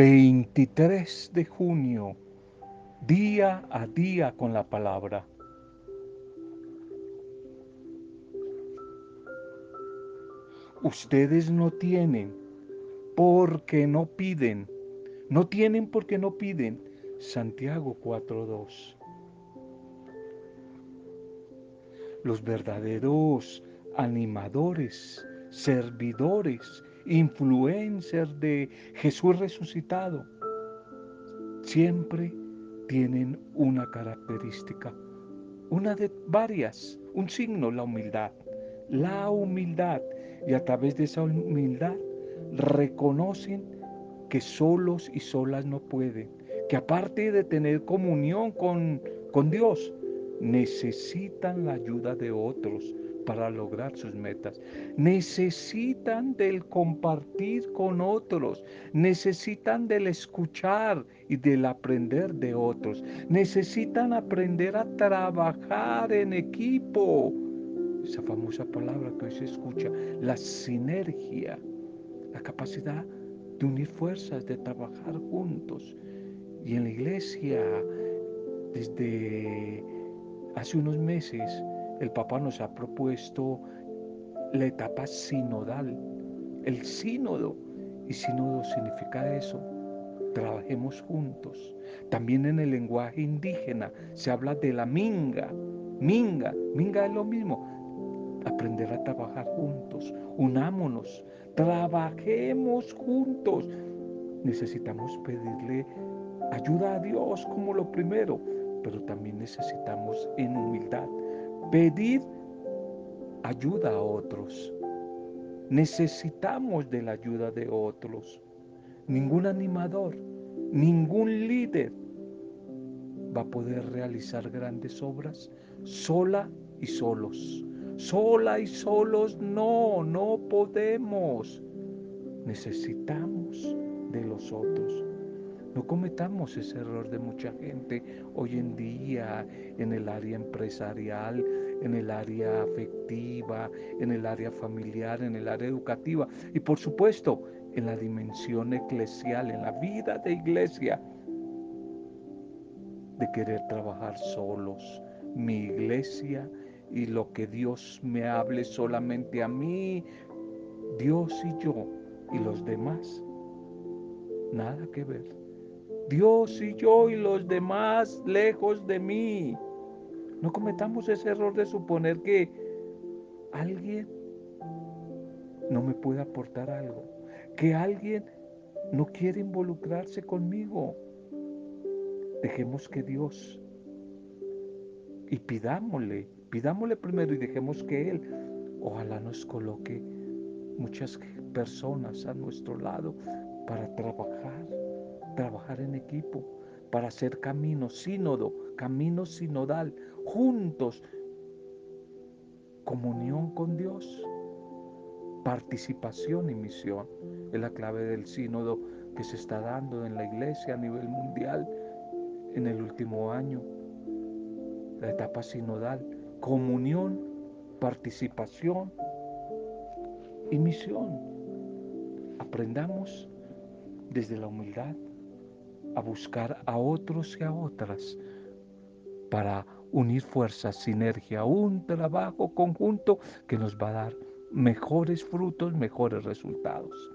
23 de junio, día a día con la palabra. Ustedes no tienen porque no piden. No tienen porque no piden. Santiago 4.2. Los verdaderos animadores, servidores, influencers de Jesús resucitado, siempre tienen una característica, una de varias, un signo, la humildad. La humildad. Y a través de esa humildad reconocen que solos y solas no pueden, que aparte de tener comunión con, con Dios, necesitan la ayuda de otros para lograr sus metas. Necesitan del compartir con otros, necesitan del escuchar y del aprender de otros. Necesitan aprender a trabajar en equipo. Esa famosa palabra que hoy se escucha, la sinergia, la capacidad de unir fuerzas, de trabajar juntos. Y en la iglesia, desde hace unos meses, el Papa nos ha propuesto la etapa sinodal, el sínodo. Y sínodo significa eso, trabajemos juntos. También en el lenguaje indígena se habla de la minga. Minga, minga es lo mismo. Aprender a trabajar juntos, unámonos, trabajemos juntos. Necesitamos pedirle ayuda a Dios como lo primero, pero también necesitamos en humildad pedir ayuda a otros. Necesitamos de la ayuda de otros. Ningún animador, ningún líder va a poder realizar grandes obras sola y solos. Sola y solos no, no podemos. Necesitamos de los otros. No cometamos ese error de mucha gente hoy en día en el área empresarial, en el área afectiva, en el área familiar, en el área educativa y por supuesto en la dimensión eclesial, en la vida de iglesia, de querer trabajar solos. Mi iglesia y lo que Dios me hable solamente a mí, Dios y yo y los demás, nada que ver. Dios y yo y los demás lejos de mí. No cometamos ese error de suponer que alguien no me puede aportar algo, que alguien no quiere involucrarse conmigo. Dejemos que Dios y pidámosle, pidámosle primero y dejemos que Él ojalá nos coloque muchas personas a nuestro lado para trabajar trabajar en equipo, para hacer camino, sínodo, camino sinodal, juntos, comunión con Dios, participación y misión. Es la clave del sínodo que se está dando en la iglesia a nivel mundial en el último año. La etapa sinodal, comunión, participación y misión. Aprendamos desde la humildad a buscar a otros y a otras para unir fuerzas, sinergia, un trabajo conjunto que nos va a dar mejores frutos, mejores resultados.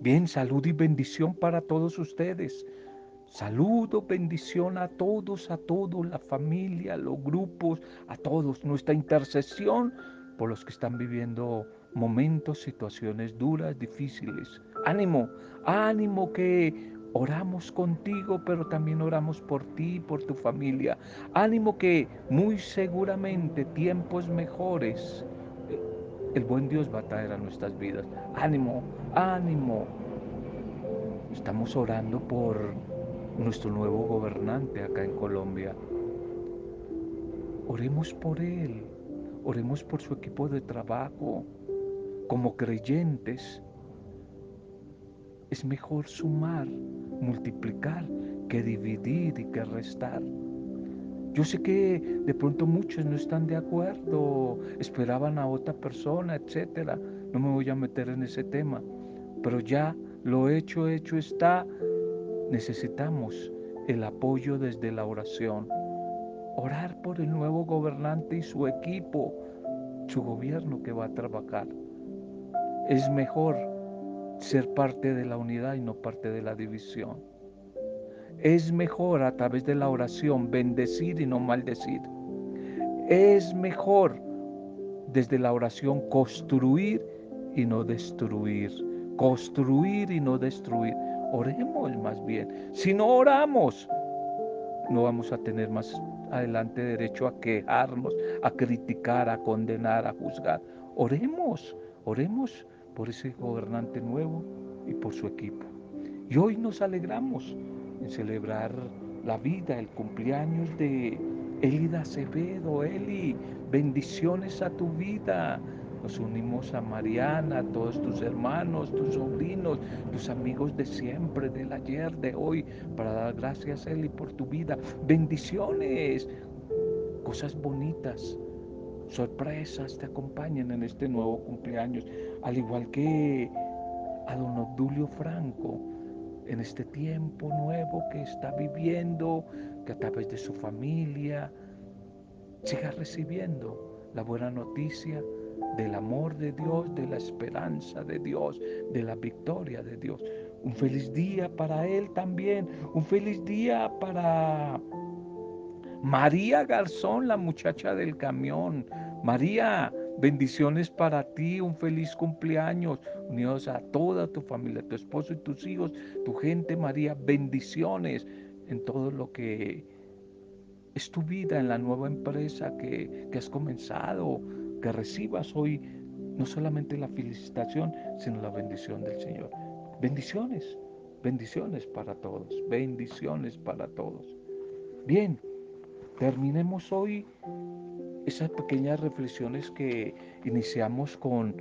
Bien, salud y bendición para todos ustedes. Saludo, bendición a todos, a todos, la familia, los grupos, a todos. Nuestra intercesión por los que están viviendo momentos, situaciones duras, difíciles. Ánimo, ánimo que oramos contigo, pero también oramos por ti y por tu familia. Ánimo que muy seguramente tiempos mejores eh, el buen Dios va a traer a nuestras vidas. Ánimo, ánimo. Estamos orando por nuestro nuevo gobernante acá en Colombia. Oremos por él, oremos por su equipo de trabajo, como creyentes, es mejor sumar, multiplicar, que dividir y que restar. Yo sé que de pronto muchos no están de acuerdo, esperaban a otra persona, etcétera. No me voy a meter en ese tema, pero ya lo hecho, hecho está. Necesitamos el apoyo desde la oración. Orar por el nuevo gobernante y su equipo, su gobierno que va a trabajar. Es mejor ser parte de la unidad y no parte de la división. Es mejor a través de la oración bendecir y no maldecir. Es mejor desde la oración construir y no destruir. Construir y no destruir. Oremos más bien. Si no oramos, no vamos a tener más adelante derecho a quejarnos, a criticar, a condenar, a juzgar. Oremos, oremos por ese gobernante nuevo y por su equipo. Y hoy nos alegramos en celebrar la vida, el cumpleaños de Elida Acevedo. Eli, bendiciones a tu vida. Nos unimos a Mariana, a todos tus hermanos, tus sobrinos, tus amigos de siempre, del ayer, de hoy, para dar gracias, Eli, por tu vida. Bendiciones, cosas bonitas, sorpresas te acompañan en este nuevo cumpleaños, al igual que a don Obdulio Franco en este tiempo nuevo que está viviendo, que a través de su familia siga recibiendo la buena noticia del amor de Dios, de la esperanza de Dios, de la victoria de Dios. Un feliz día para él también, un feliz día para María Garzón, la muchacha del camión. María, Bendiciones para ti, un feliz cumpleaños, unidos a toda tu familia, tu esposo y tus hijos, tu gente, María. Bendiciones en todo lo que es tu vida, en la nueva empresa que, que has comenzado, que recibas hoy no solamente la felicitación, sino la bendición del Señor. Bendiciones, bendiciones para todos, bendiciones para todos. Bien, terminemos hoy esas pequeñas reflexiones que iniciamos con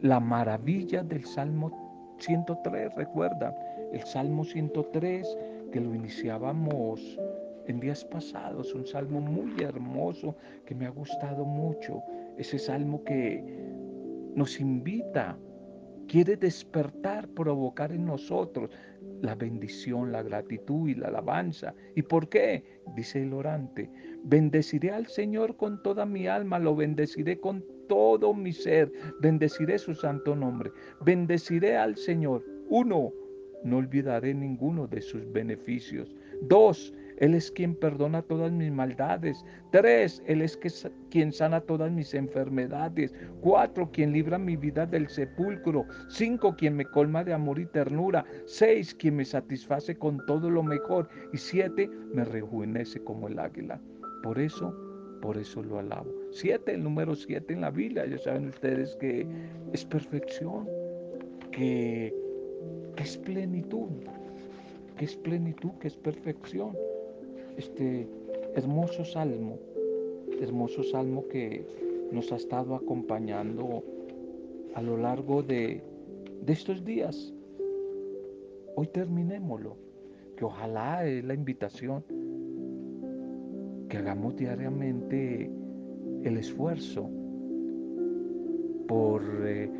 la maravilla del Salmo 103, recuerda, el Salmo 103 que lo iniciábamos en días pasados, un salmo muy hermoso que me ha gustado mucho, ese salmo que nos invita, quiere despertar, provocar en nosotros la bendición, la gratitud y la alabanza. ¿Y por qué? Dice el orante, bendeciré al Señor con toda mi alma, lo bendeciré con todo mi ser, bendeciré su santo nombre, bendeciré al Señor. Uno, no olvidaré ninguno de sus beneficios. Dos, él es quien perdona todas mis maldades. Tres, Él es quien sana todas mis enfermedades. Cuatro, quien libra mi vida del sepulcro. Cinco, quien me colma de amor y ternura. Seis, quien me satisface con todo lo mejor. Y siete, me rejuvenece como el águila. Por eso, por eso lo alabo. Siete, el número siete en la Biblia. Ya saben ustedes que es perfección, que, que es plenitud, que es plenitud, que es perfección este hermoso salmo, hermoso salmo que nos ha estado acompañando a lo largo de, de estos días. Hoy terminémoslo, que ojalá es la invitación que hagamos diariamente el esfuerzo por eh,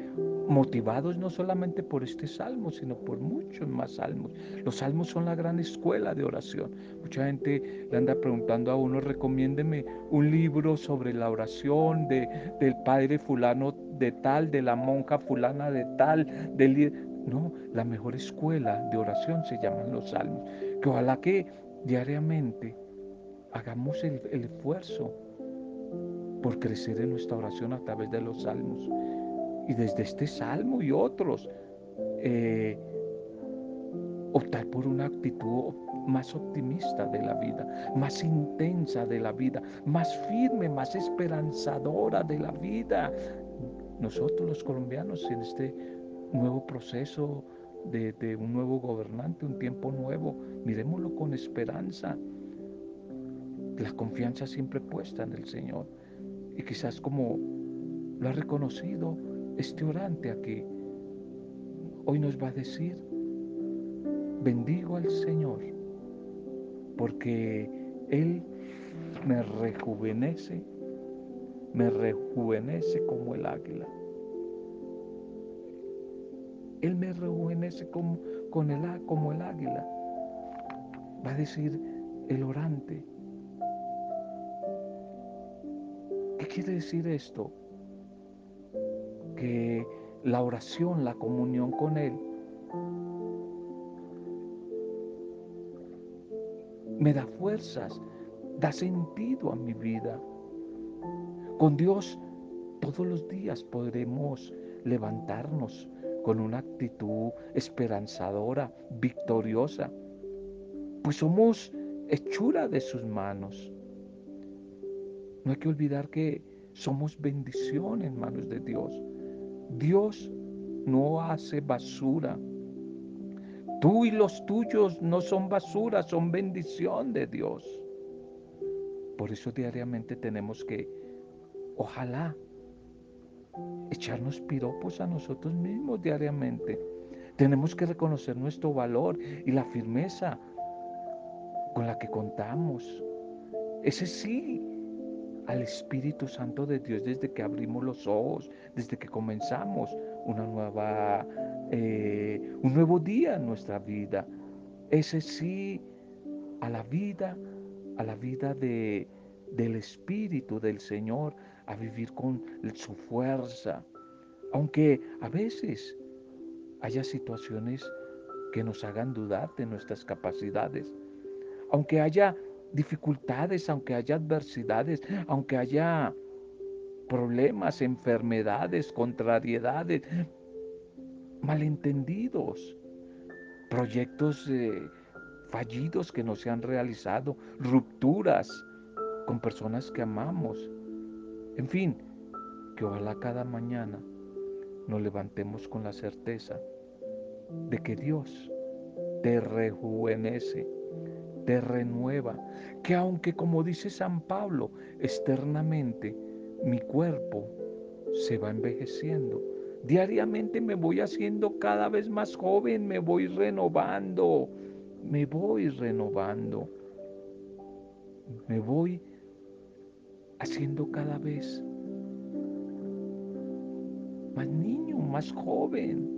motivados no solamente por este salmo, sino por muchos más salmos. Los salmos son la gran escuela de oración. Mucha gente le anda preguntando a uno, recomiéndeme un libro sobre la oración de, del padre fulano de tal, de la monja fulana de tal, del... No, la mejor escuela de oración se llaman los salmos. Que ojalá que diariamente hagamos el, el esfuerzo por crecer en nuestra oración a través de los salmos. Y desde este salmo y otros, eh, optar por una actitud más optimista de la vida, más intensa de la vida, más firme, más esperanzadora de la vida. Nosotros los colombianos en este nuevo proceso de, de un nuevo gobernante, un tiempo nuevo, miremoslo con esperanza. La confianza siempre puesta en el Señor. Y quizás como lo ha reconocido este orante aquí, hoy nos va a decir, bendigo al Señor, porque Él me rejuvenece, me rejuvenece como el águila. Él me rejuvenece como, con el, como el águila. Va a decir el orante. ¿Qué quiere decir esto? Que la oración, la comunión con Él, me da fuerzas, da sentido a mi vida. Con Dios todos los días podremos levantarnos con una actitud esperanzadora, victoriosa, pues somos hechura de sus manos. No hay que olvidar que somos bendición en manos de Dios. Dios no hace basura. Tú y los tuyos no son basura, son bendición de Dios. Por eso diariamente tenemos que, ojalá, echarnos piropos a nosotros mismos diariamente. Tenemos que reconocer nuestro valor y la firmeza con la que contamos. Ese sí al Espíritu Santo de Dios desde que abrimos los ojos, desde que comenzamos una nueva, eh, un nuevo día en nuestra vida. Ese sí a la vida, a la vida de, del Espíritu del Señor, a vivir con su fuerza. Aunque a veces haya situaciones que nos hagan dudar de nuestras capacidades, aunque haya dificultades, aunque haya adversidades, aunque haya problemas, enfermedades, contrariedades, malentendidos, proyectos eh, fallidos que no se han realizado, rupturas con personas que amamos, en fin, que ojalá cada mañana nos levantemos con la certeza de que Dios te rejuvenece, te renueva, que aunque como dice San Pablo, externamente mi cuerpo se va envejeciendo, diariamente me voy haciendo cada vez más joven, me voy renovando, me voy renovando, me voy haciendo cada vez más niño, más joven.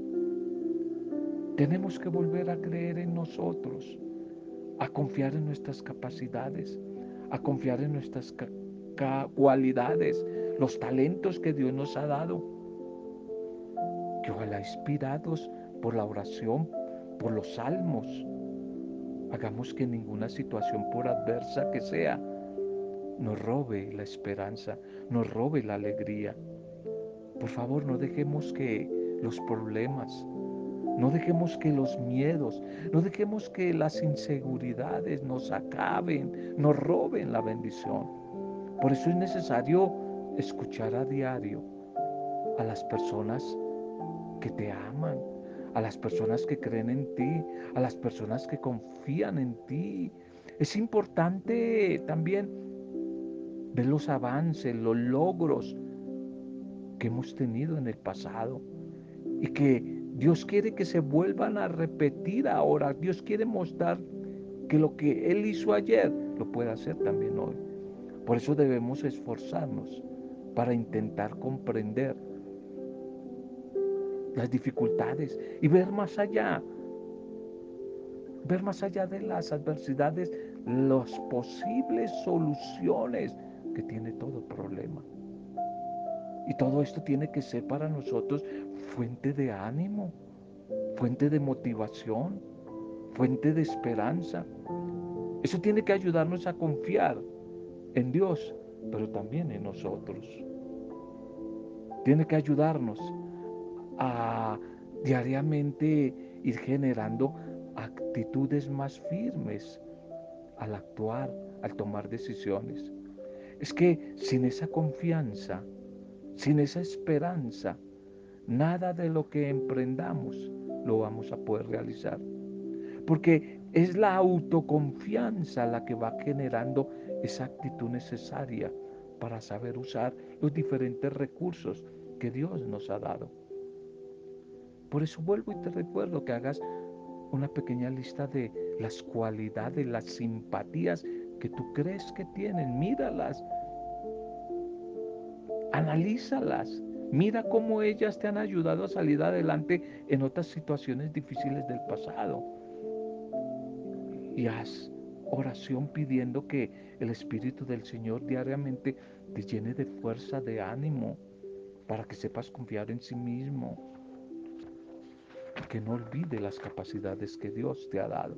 Tenemos que volver a creer en nosotros, a confiar en nuestras capacidades, a confiar en nuestras cualidades, los talentos que Dios nos ha dado. Que ojalá inspirados por la oración, por los salmos, hagamos que ninguna situación por adversa que sea nos robe la esperanza, nos robe la alegría. Por favor, no dejemos que los problemas, no dejemos que los miedos, no dejemos que las inseguridades nos acaben, nos roben la bendición. Por eso es necesario escuchar a diario a las personas que te aman, a las personas que creen en ti, a las personas que confían en ti. Es importante también ver los avances, los logros que hemos tenido en el pasado y que Dios quiere que se vuelvan a repetir ahora. Dios quiere mostrar que lo que Él hizo ayer lo puede hacer también hoy. Por eso debemos esforzarnos para intentar comprender las dificultades y ver más allá, ver más allá de las adversidades, las posibles soluciones que tiene todo problema. Y todo esto tiene que ser para nosotros fuente de ánimo, fuente de motivación, fuente de esperanza. Eso tiene que ayudarnos a confiar en Dios, pero también en nosotros. Tiene que ayudarnos a diariamente ir generando actitudes más firmes al actuar, al tomar decisiones. Es que sin esa confianza, sin esa esperanza, nada de lo que emprendamos lo vamos a poder realizar. Porque es la autoconfianza la que va generando esa actitud necesaria para saber usar los diferentes recursos que Dios nos ha dado. Por eso vuelvo y te recuerdo que hagas una pequeña lista de las cualidades, las simpatías que tú crees que tienen, míralas, analízalas, mira cómo ellas te han ayudado a salir adelante en otras situaciones difíciles del pasado. Y haz oración pidiendo que el Espíritu del Señor diariamente te llene de fuerza, de ánimo, para que sepas confiar en sí mismo y que no olvide las capacidades que Dios te ha dado.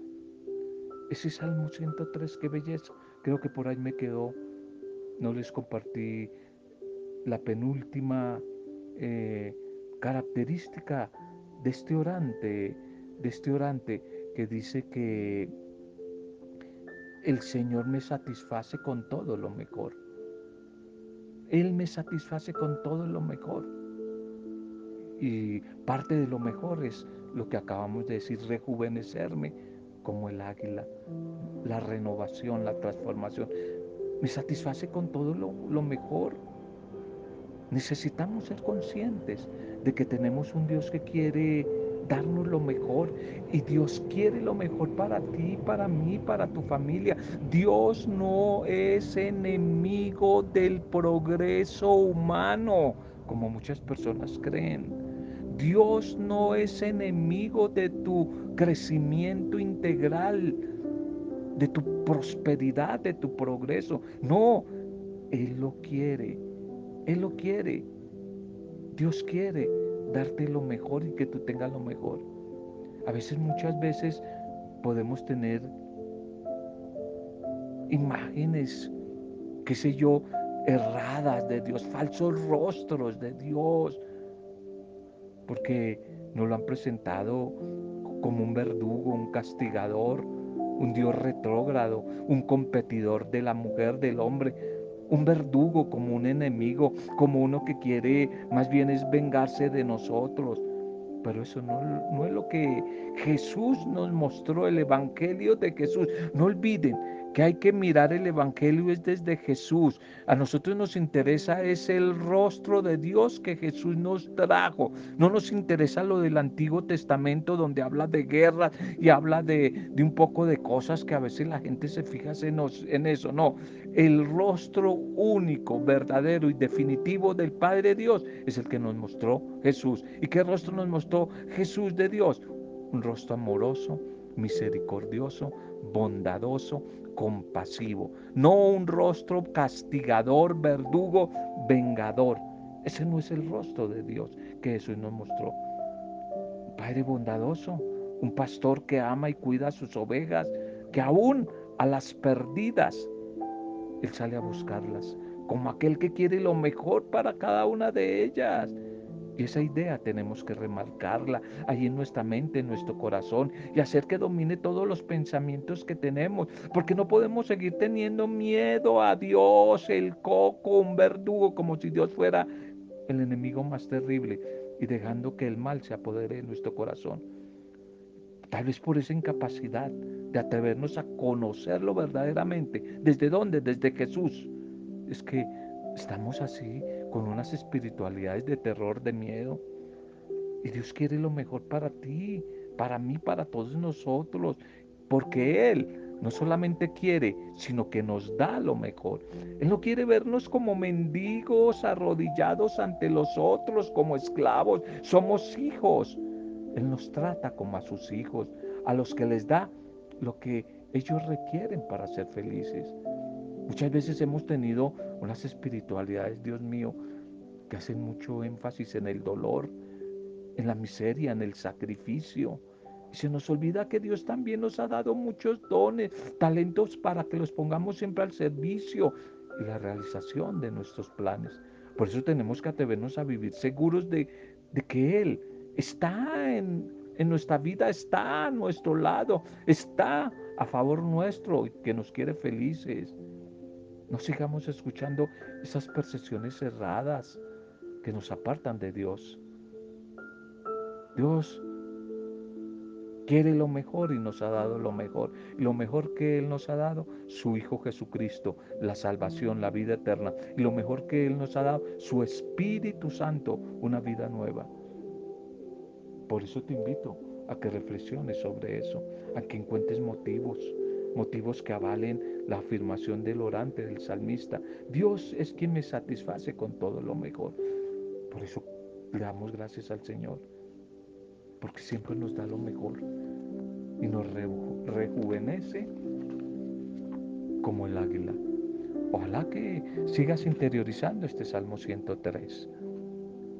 Ese Salmo 103, qué belleza. Creo que por ahí me quedó. No les compartí la penúltima eh, característica de este orante, de este orante que dice que el Señor me satisface con todo lo mejor. Él me satisface con todo lo mejor. Y parte de lo mejor es lo que acabamos de decir, rejuvenecerme como el águila, la renovación, la transformación. Me satisface con todo lo, lo mejor. Necesitamos ser conscientes de que tenemos un Dios que quiere darnos lo mejor. Y Dios quiere lo mejor para ti, para mí, para tu familia. Dios no es enemigo del progreso humano, como muchas personas creen. Dios no es enemigo de tu crecimiento integral, de tu prosperidad, de tu progreso. No, Él lo quiere. Él lo quiere. Dios quiere darte lo mejor y que tú tengas lo mejor. A veces, muchas veces podemos tener imágenes, qué sé yo, erradas de Dios, falsos rostros de Dios, porque nos lo han presentado como un verdugo, un castigador, un Dios retrógrado, un competidor de la mujer, del hombre, un verdugo, como un enemigo, como uno que quiere más bien es vengarse de nosotros. Pero eso no, no es lo que Jesús nos mostró, el Evangelio de Jesús. No olviden, que hay que mirar el Evangelio es desde Jesús. A nosotros nos interesa es el rostro de Dios que Jesús nos trajo. No nos interesa lo del Antiguo Testamento donde habla de guerra y habla de, de un poco de cosas que a veces la gente se fija en, en eso. No, el rostro único, verdadero y definitivo del Padre Dios es el que nos mostró Jesús. ¿Y qué rostro nos mostró Jesús de Dios? Un rostro amoroso, misericordioso, bondadoso, compasivo, no un rostro castigador, verdugo, vengador. Ese no es el rostro de Dios que Jesús nos mostró. Padre bondadoso, un pastor que ama y cuida a sus ovejas, que aún a las perdidas, Él sale a buscarlas, como aquel que quiere lo mejor para cada una de ellas. Y esa idea tenemos que remarcarla ahí en nuestra mente, en nuestro corazón y hacer que domine todos los pensamientos que tenemos. Porque no podemos seguir teniendo miedo a Dios, el coco, un verdugo, como si Dios fuera el enemigo más terrible y dejando que el mal se apodere de nuestro corazón. Tal vez por esa incapacidad de atrevernos a conocerlo verdaderamente. ¿Desde dónde? Desde Jesús. Es que estamos así con unas espiritualidades de terror, de miedo. Y Dios quiere lo mejor para ti, para mí, para todos nosotros, porque Él no solamente quiere, sino que nos da lo mejor. Él no quiere vernos como mendigos arrodillados ante los otros, como esclavos. Somos hijos. Él nos trata como a sus hijos, a los que les da lo que ellos requieren para ser felices. Muchas veces hemos tenido unas espiritualidades, Dios mío, que hacen mucho énfasis en el dolor, en la miseria, en el sacrificio. Y se nos olvida que Dios también nos ha dado muchos dones, talentos para que los pongamos siempre al servicio y la realización de nuestros planes. Por eso tenemos que atrevernos a vivir seguros de, de que Él está en, en nuestra vida, está a nuestro lado, está a favor nuestro y que nos quiere felices. No sigamos escuchando esas percepciones cerradas que nos apartan de Dios. Dios quiere lo mejor y nos ha dado lo mejor. Y lo mejor que Él nos ha dado, su Hijo Jesucristo, la salvación, la vida eterna. Y lo mejor que Él nos ha dado, su Espíritu Santo, una vida nueva. Por eso te invito a que reflexiones sobre eso, a que encuentres motivos motivos que avalen la afirmación del orante, del salmista. Dios es quien me satisface con todo lo mejor. Por eso le damos gracias al Señor, porque siempre nos da lo mejor y nos rejuvenece como el águila. Ojalá que sigas interiorizando este Salmo 103.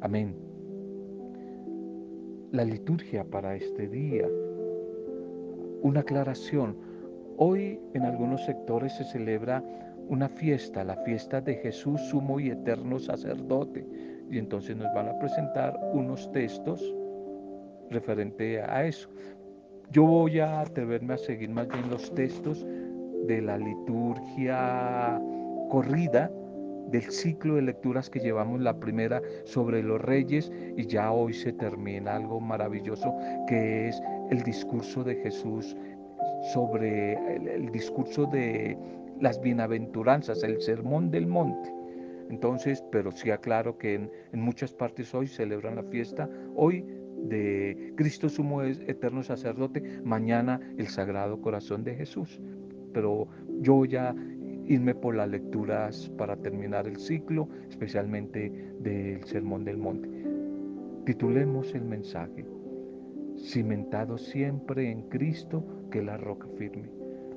Amén. La liturgia para este día. Una aclaración. Hoy en algunos sectores se celebra una fiesta, la fiesta de Jesús sumo y eterno sacerdote. Y entonces nos van a presentar unos textos referente a eso. Yo voy a atreverme a seguir más bien los textos de la liturgia corrida del ciclo de lecturas que llevamos la primera sobre los reyes y ya hoy se termina algo maravilloso que es el discurso de Jesús sobre el, discurso de las bienaventuranzas, el sermón del monte. Entonces, pero sí aclaro que en, muchas partes hoy celebran la fiesta, hoy de Cristo sumo eterno sacerdote, mañana el Sagrado Corazón de Jesús. Pero yo voy a irme por las lecturas para terminar el ciclo, especialmente del Sermón del Monte. Titulemos el mensaje, cimentado siempre en Cristo que la roca firme.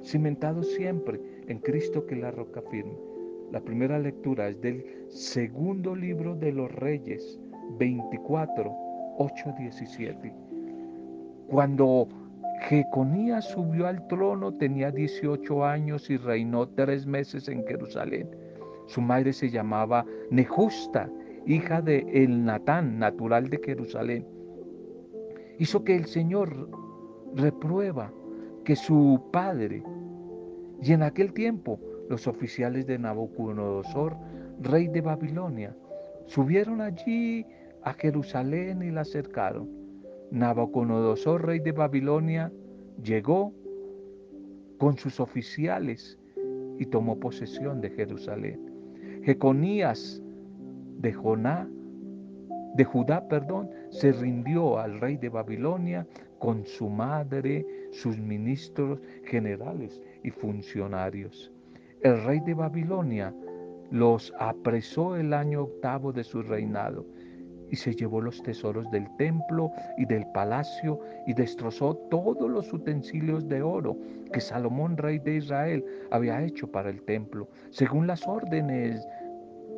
Cimentado siempre en Cristo que la roca firme. La primera lectura es del segundo libro de los Reyes, 24 8:17. Cuando Jeconías subió al trono, tenía 18 años y reinó tres meses en Jerusalén. Su madre se llamaba Nejusta, hija de El Natán, natural de Jerusalén. Hizo que el Señor reprueba que su padre, y en aquel tiempo los oficiales de Nabucodonosor, rey de Babilonia, subieron allí a Jerusalén y la acercaron. Nabucodonosor, rey de Babilonia, llegó con sus oficiales y tomó posesión de Jerusalén. Jeconías de Joná, de Judá, perdón, se rindió al rey de Babilonia con su madre, sus ministros generales y funcionarios. El rey de Babilonia los apresó el año octavo de su reinado y se llevó los tesoros del templo y del palacio y destrozó todos los utensilios de oro que Salomón, rey de Israel, había hecho para el templo, según las órdenes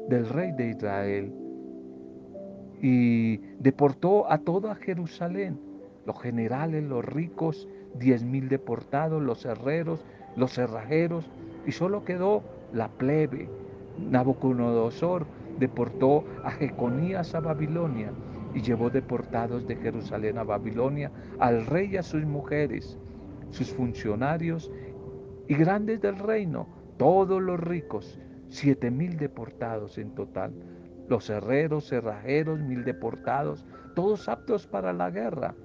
del rey de Israel. Y deportó a toda Jerusalén, los generales, los ricos, diez mil deportados, los herreros, los cerrajeros, y solo quedó la plebe. Nabucodonosor deportó a Jeconías a Babilonia y llevó deportados de Jerusalén a Babilonia al rey y a sus mujeres, sus funcionarios y grandes del reino, todos los ricos, siete mil deportados en total, los herreros, cerrajeros, mil deportados, todos aptos para la guerra.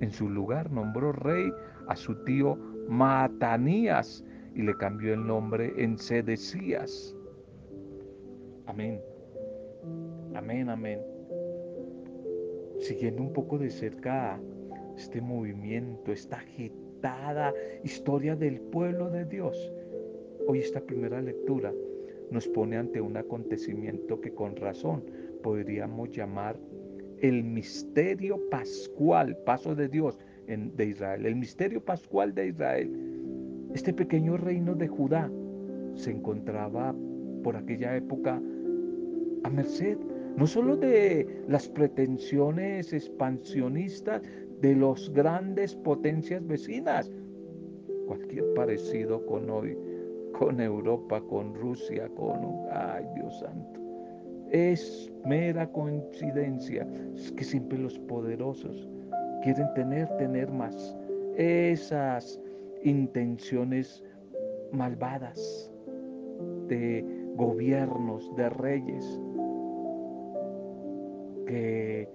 En su lugar nombró rey a su tío Matanías y le cambió el nombre en Sedecías Amén. Amén, amén. Siguiendo un poco de cerca este movimiento, esta agitada historia del pueblo de Dios. Hoy esta primera lectura nos pone ante un acontecimiento que con razón podríamos llamar el misterio pascual, paso de Dios en, de Israel, el misterio pascual de Israel. Este pequeño reino de Judá se encontraba por aquella época a merced no solo de las pretensiones expansionistas de los grandes potencias vecinas, cualquier parecido con hoy, con Europa, con Rusia, con... ¡Ay, Dios santo! Es mera coincidencia que siempre los poderosos quieren tener, tener más. Esas intenciones malvadas de gobiernos, de reyes, que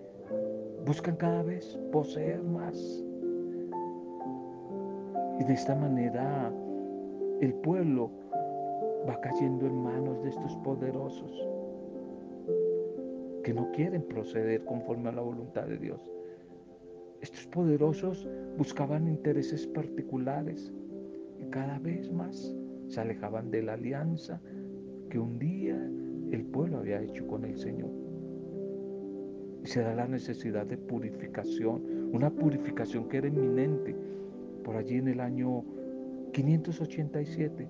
buscan cada vez poseer más. Y de esta manera el pueblo va cayendo en manos de estos poderosos que no quieren proceder conforme a la voluntad de Dios. Estos poderosos buscaban intereses particulares y cada vez más se alejaban de la alianza que un día el pueblo había hecho con el Señor. Y se da la necesidad de purificación, una purificación que era inminente. Por allí en el año 587,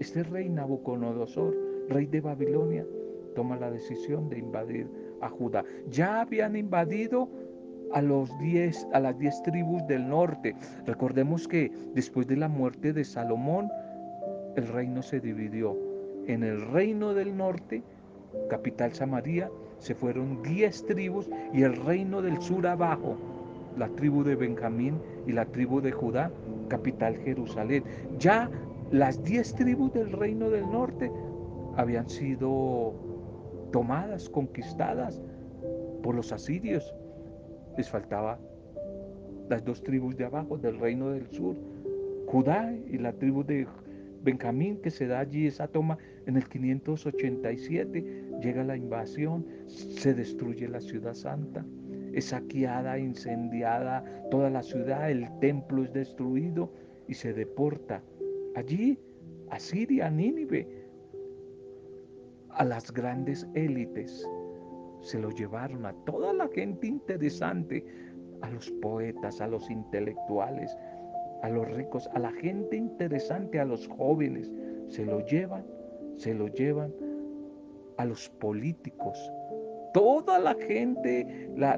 este rey Nabucodonosor, rey de Babilonia, toma la decisión de invadir a Judá. Ya habían invadido a, los diez, a las diez tribus del norte. Recordemos que después de la muerte de Salomón, el reino se dividió. En el reino del norte, capital Samaria, se fueron diez tribus y el reino del sur abajo, la tribu de Benjamín y la tribu de Judá, capital Jerusalén. Ya las diez tribus del reino del norte habían sido tomadas, conquistadas por los asirios. Les faltaba las dos tribus de abajo del reino del sur, Judá y la tribu de Benjamín, que se da allí esa toma en el 587, llega la invasión, se destruye la ciudad santa, es saqueada, incendiada toda la ciudad, el templo es destruido y se deporta allí a Siria, Nínive, a las grandes élites. Se lo llevaron a toda la gente interesante, a los poetas, a los intelectuales, a los ricos, a la gente interesante, a los jóvenes. Se lo llevan, se lo llevan a los políticos. Toda la gente, la,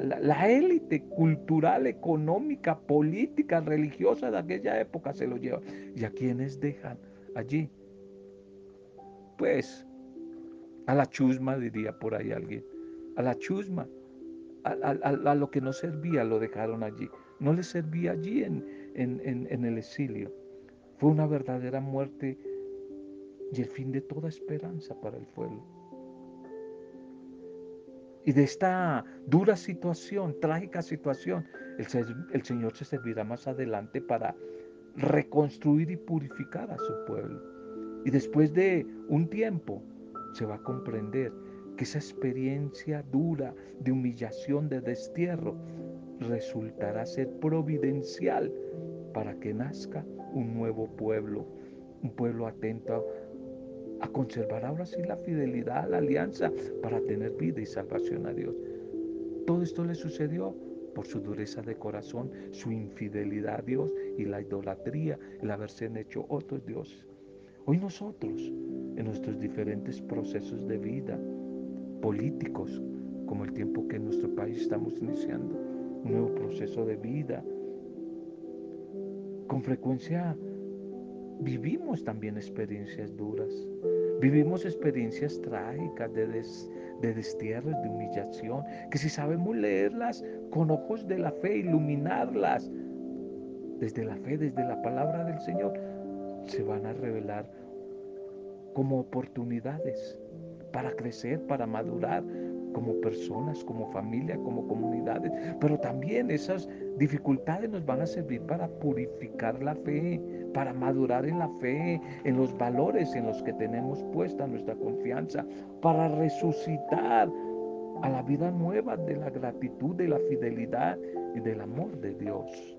élite cultural, económica, política, religiosa de aquella época se lo llevan. ¿Y a quienes dejan allí? Pues a la chusma, diría por ahí alguien. A la chusma. A, lo que no servía lo dejaron allí. No le servía allí en, en el exilio. Fue una verdadera muerte y el fin de toda esperanza para el pueblo. Y de esta dura situación, trágica situación, el, el, Señor se servirá más adelante para reconstruir y purificar a su pueblo. Y después de un tiempo, se va a comprender que esa experiencia dura de humillación, de destierro, resultará ser providencial para que nazca un nuevo pueblo, un pueblo atento a, conservar ahora sí la fidelidad, la alianza para tener vida y salvación a Dios. Todo esto le sucedió por su dureza de corazón, su infidelidad a Dios y la idolatría, el haberse hecho otros dioses. Hoy nosotros, en nuestros diferentes procesos de vida, políticos, como el tiempo que en nuestro país estamos iniciando, un nuevo proceso de vida, con frecuencia vivimos también experiencias duras, vivimos experiencias trágicas de, de destierros, de humillación, que si sabemos leerlas con ojos de la fe, iluminarlas desde la fe, desde la palabra del Señor, se van a revelar como oportunidades para crecer, para madurar como personas, como familia, como comunidades. Pero también esas dificultades nos van a servir para purificar la fe, para madurar en la fe, en los valores en los que tenemos puesta nuestra confianza, para resucitar a la vida nueva de la gratitud, de la fidelidad y del amor de Dios.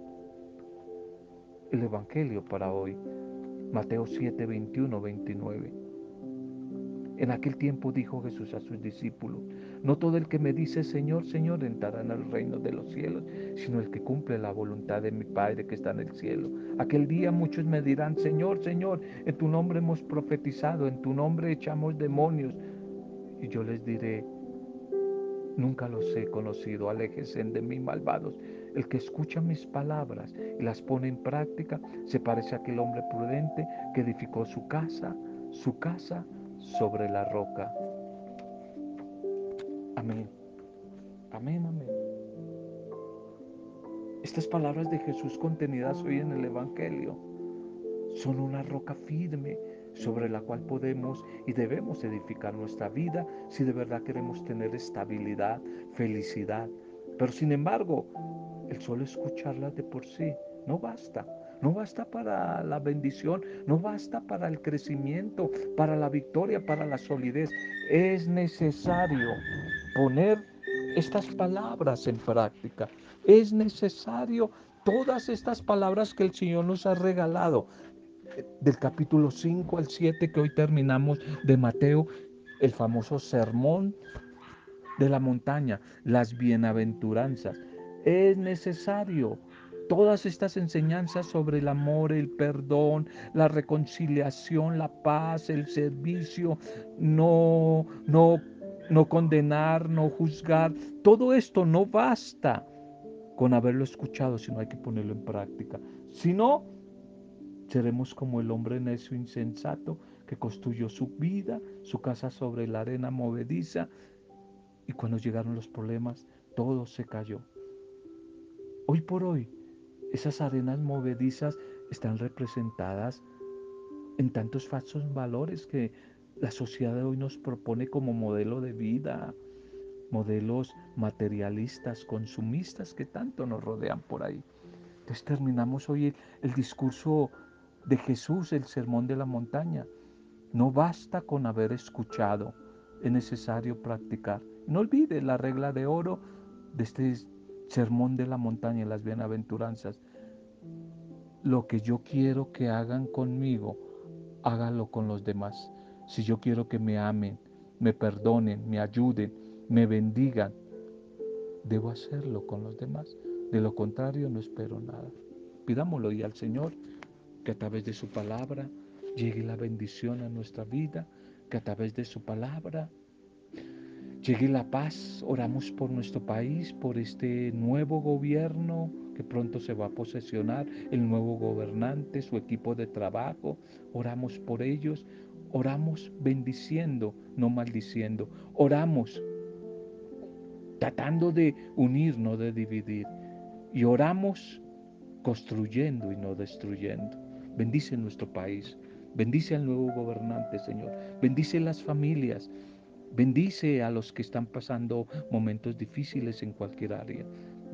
El Evangelio para hoy Mateo 7, 21, 29. En aquel tiempo dijo Jesús a sus discípulos, no todo el que me dice Señor, Señor entrará en el reino de los cielos, sino el que cumple la voluntad de mi Padre que está en el cielo. Aquel día muchos me dirán, Señor, Señor, en tu nombre hemos profetizado, en tu nombre echamos demonios. Y yo les diré, nunca los he conocido, aléjense de mí malvados. El que escucha mis palabras y las pone en práctica se parece a aquel hombre prudente que edificó su casa, su casa sobre la roca. Amén. Amén, amén. Estas palabras de Jesús contenidas hoy en el Evangelio son una roca firme sobre la cual podemos y debemos edificar nuestra vida si de verdad queremos tener estabilidad, felicidad. Pero sin embargo, el solo escucharlas de por sí no basta. No basta para la bendición, no basta para el crecimiento, para la victoria, para la solidez. Es necesario poner estas palabras en práctica. Es necesario todas estas palabras que el Señor nos ha regalado. del capítulo 5 al 7 que hoy terminamos de Mateo, el famoso sermón de la montaña, las bienaventuranzas. Es necesario todas estas enseñanzas sobre el amor, el perdón, la reconciliación, la paz, el servicio, no, no, no condenar, no juzgar, todo esto no basta con haberlo escuchado, sino hay que ponerlo en práctica. Si no, seremos como el hombre necio insensato que construyó su vida, su casa sobre la arena movediza, y cuando llegaron los problemas, todo se cayó. Hoy por hoy, esas arenas movedizas están representadas en tantos falsos valores que la sociedad de hoy nos propone como modelo de vida, modelos materialistas, consumistas que tanto nos rodean por ahí. Entonces terminamos hoy el, discurso de Jesús, el sermón de la montaña. No basta con haber escuchado, es necesario practicar. No olvide la regla de oro de este sermón de la montaña, las bienaventuranzas. Lo que yo quiero que hagan conmigo, hágalo con los demás. Si yo quiero que me amen, me perdonen, me ayuden, me bendigan, debo hacerlo con los demás. De lo contrario, no espero nada. Pidámoslo y al Señor que a través de su palabra llegue la bendición a nuestra vida, que a través de su palabra llegue la paz. Oramos por nuestro país, por este nuevo gobierno que pronto se va a posesionar, el nuevo gobernante, su equipo de trabajo. Oramos por ellos. Oramos bendiciendo, no maldiciendo. Oramos tratando de unir, no de dividir. Y oramos construyendo y no destruyendo. Bendice nuestro país. Bendice al nuevo gobernante, Señor. Bendice las familias. Bendice a los que están pasando momentos difíciles en cualquier área.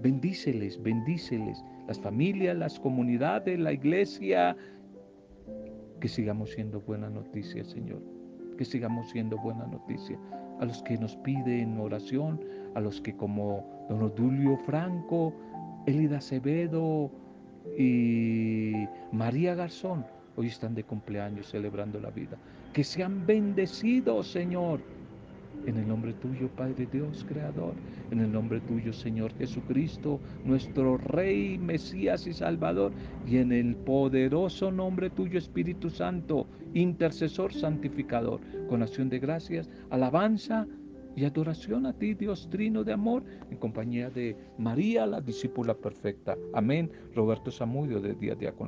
Bendíceles, bendíceles. Las familias, las comunidades, la iglesia. Que sigamos siendo buena noticia, Señor. Que sigamos siendo buena noticia. A los que nos piden oración, a los que como don Odulio Franco, Elida Acevedo y María Garzón hoy están de cumpleaños celebrando la vida. Que sean bendecidos, Señor en el nombre tuyo, Padre Dios, Creador. En el nombre tuyo, Señor Jesucristo, nuestro Rey, Mesías y Salvador. Y en el poderoso nombre tuyo, Espíritu Santo, intercesor santificador. Con acción de gracias, alabanza y adoración a ti, Dios Trino de amor, en compañía de María, la discípula perfecta. Amén. Roberto Samudio, de Día a Día con la